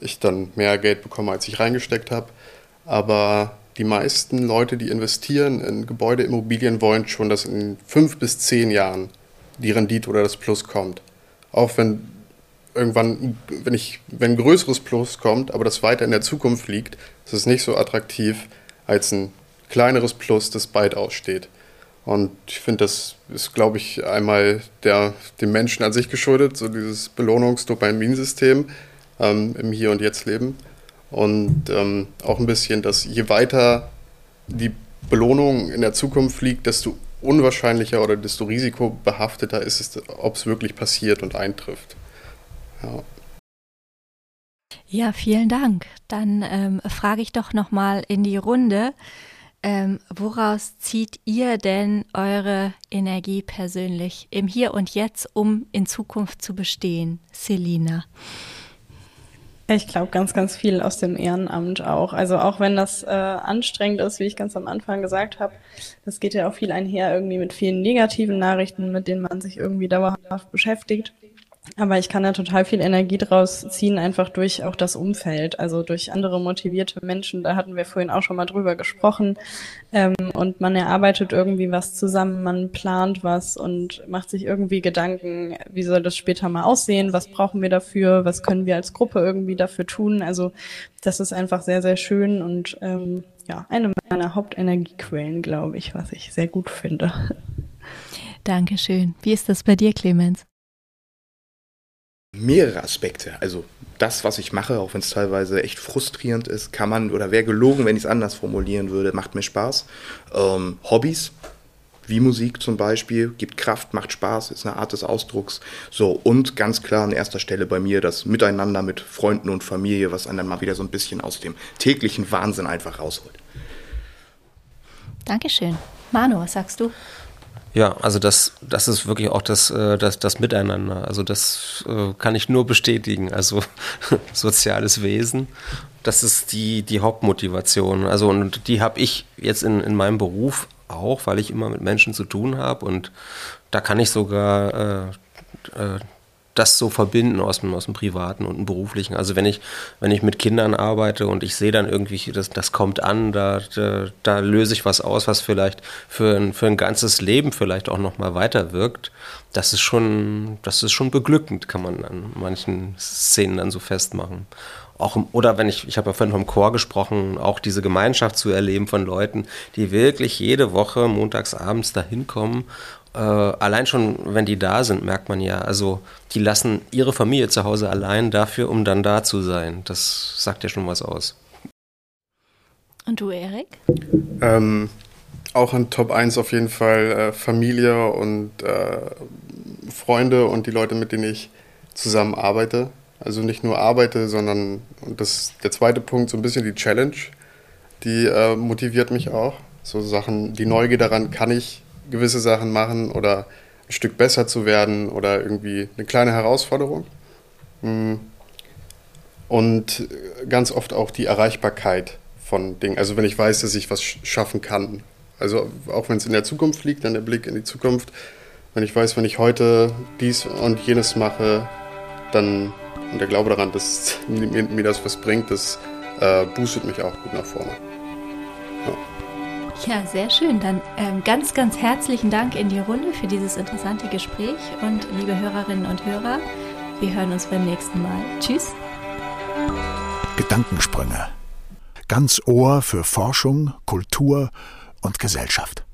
F: ich dann mehr Geld bekomme, als ich reingesteckt habe. Aber die meisten Leute, die investieren in Gebäudeimmobilien, wollen schon, dass in fünf bis zehn Jahren die Rendite oder das Plus kommt. Auch wenn irgendwann, wenn ich, wenn ein größeres Plus kommt, aber das weiter in der Zukunft liegt, ist es nicht so attraktiv als ein kleineres Plus, das bald aussteht. Und ich finde, das ist, glaube ich, einmal der, dem Menschen an sich geschuldet, so dieses Belohnungs-Dopaminsystem ähm, im Hier und Jetzt leben. Und ähm, auch ein bisschen, dass je weiter die Belohnung in der Zukunft liegt, desto unwahrscheinlicher oder desto risikobehafteter ist es, ob es wirklich passiert und eintrifft. Ja.
B: Ja, vielen Dank. Dann ähm, frage ich doch noch mal in die Runde, ähm, woraus zieht ihr denn eure Energie persönlich im Hier und Jetzt, um in Zukunft zu bestehen, Selina?
E: Ich glaube ganz, ganz viel aus dem Ehrenamt auch. Also auch wenn das äh, anstrengend ist, wie ich ganz am Anfang gesagt habe, das geht ja auch viel einher irgendwie mit vielen negativen Nachrichten, mit denen man sich irgendwie dauerhaft beschäftigt. Aber ich kann da total viel Energie draus ziehen, einfach durch auch das Umfeld, also durch andere motivierte Menschen. Da hatten wir vorhin auch schon mal drüber gesprochen. Ähm, und man erarbeitet irgendwie was zusammen, man plant was und macht sich irgendwie Gedanken, wie soll das später mal aussehen, was brauchen wir dafür, was können wir als Gruppe irgendwie dafür tun. Also das ist einfach sehr, sehr schön und ähm, ja, eine meiner Hauptenergiequellen, glaube ich, was ich sehr gut finde.
B: Dankeschön. Wie ist das bei dir, Clemens?
D: Mehrere Aspekte. Also das, was ich mache, auch wenn es teilweise echt frustrierend ist, kann man oder wäre gelogen, wenn ich es anders formulieren würde, macht mir Spaß. Ähm, Hobbys, wie Musik zum Beispiel, gibt Kraft, macht Spaß, ist eine Art des Ausdrucks. So, und ganz klar an erster Stelle bei mir das Miteinander mit Freunden und Familie, was einen dann mal wieder so ein bisschen aus dem täglichen Wahnsinn einfach rausholt.
B: Dankeschön. Manu, was sagst du?
C: Ja, also das, das ist wirklich auch das, äh, das, das Miteinander. Also das äh, kann ich nur bestätigen. Also soziales Wesen, das ist die, die Hauptmotivation. Also und die habe ich jetzt in, in meinem Beruf auch, weil ich immer mit Menschen zu tun habe und da kann ich sogar äh, äh, das so verbinden aus dem, aus dem Privaten und dem Beruflichen. Also wenn ich, wenn ich mit Kindern arbeite und ich sehe dann irgendwie, das, das kommt an, da, da, da löse ich was aus, was vielleicht für ein, für ein ganzes Leben vielleicht auch nochmal weiterwirkt, das ist schon, das ist schon beglückend, kann man an manchen Szenen dann so festmachen. Auch, oder wenn ich, ich habe ja vorhin vom Chor gesprochen, auch diese Gemeinschaft zu erleben von Leuten, die wirklich jede Woche montags abends da hinkommen äh, allein schon, wenn die da sind, merkt man ja, also die lassen ihre Familie zu Hause allein dafür, um dann da zu sein. Das sagt ja schon was aus.
B: Und du, Erik?
F: Ähm, auch an Top 1 auf jeden Fall äh, Familie und äh, Freunde und die Leute, mit denen ich zusammen arbeite. Also nicht nur arbeite, sondern, und das der zweite Punkt, so ein bisschen die Challenge, die äh, motiviert mich auch. So Sachen, die Neugier daran, kann ich gewisse Sachen machen oder ein Stück besser zu werden oder irgendwie eine kleine Herausforderung. Mm. Und ganz oft auch die Erreichbarkeit von Dingen. Also wenn ich weiß, dass ich was schaffen kann. Also auch wenn es in der Zukunft liegt, dann der Blick in die Zukunft. Wenn ich weiß, wenn ich heute dies und jenes mache, dann und der Glaube daran, dass mir, das was bringt, das äh, boostet mich auch gut nach vorne.
B: Ja, sehr schön. Dann ähm, ganz, ganz herzlichen Dank in die Runde für dieses interessante Gespräch. Und liebe Hörerinnen und Hörer, wir hören uns beim nächsten Mal. Tschüss.
A: Gedankensprünge. Ganz Ohr für Forschung, Kultur und Gesellschaft.